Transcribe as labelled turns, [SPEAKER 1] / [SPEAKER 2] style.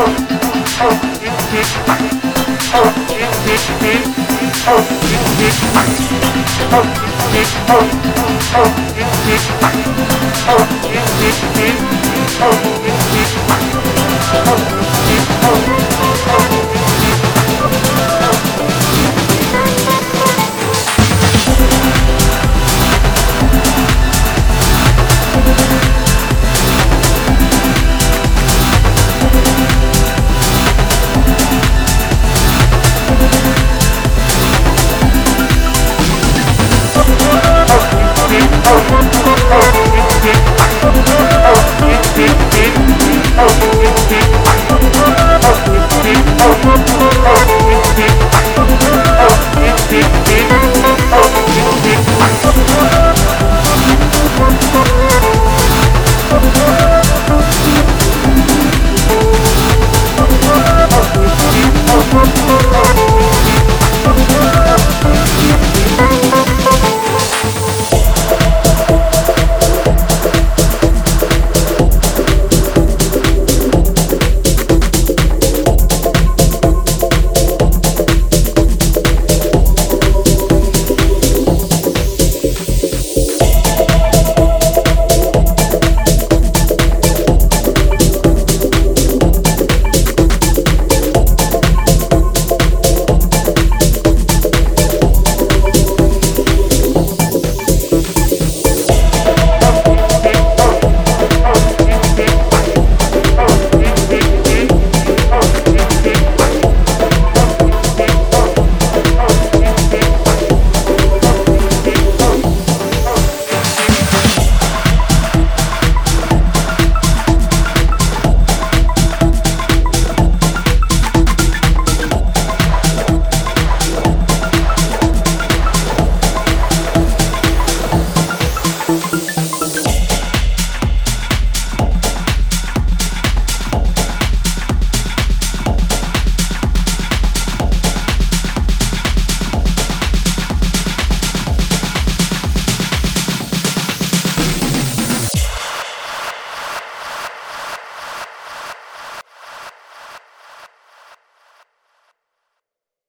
[SPEAKER 1] Oh,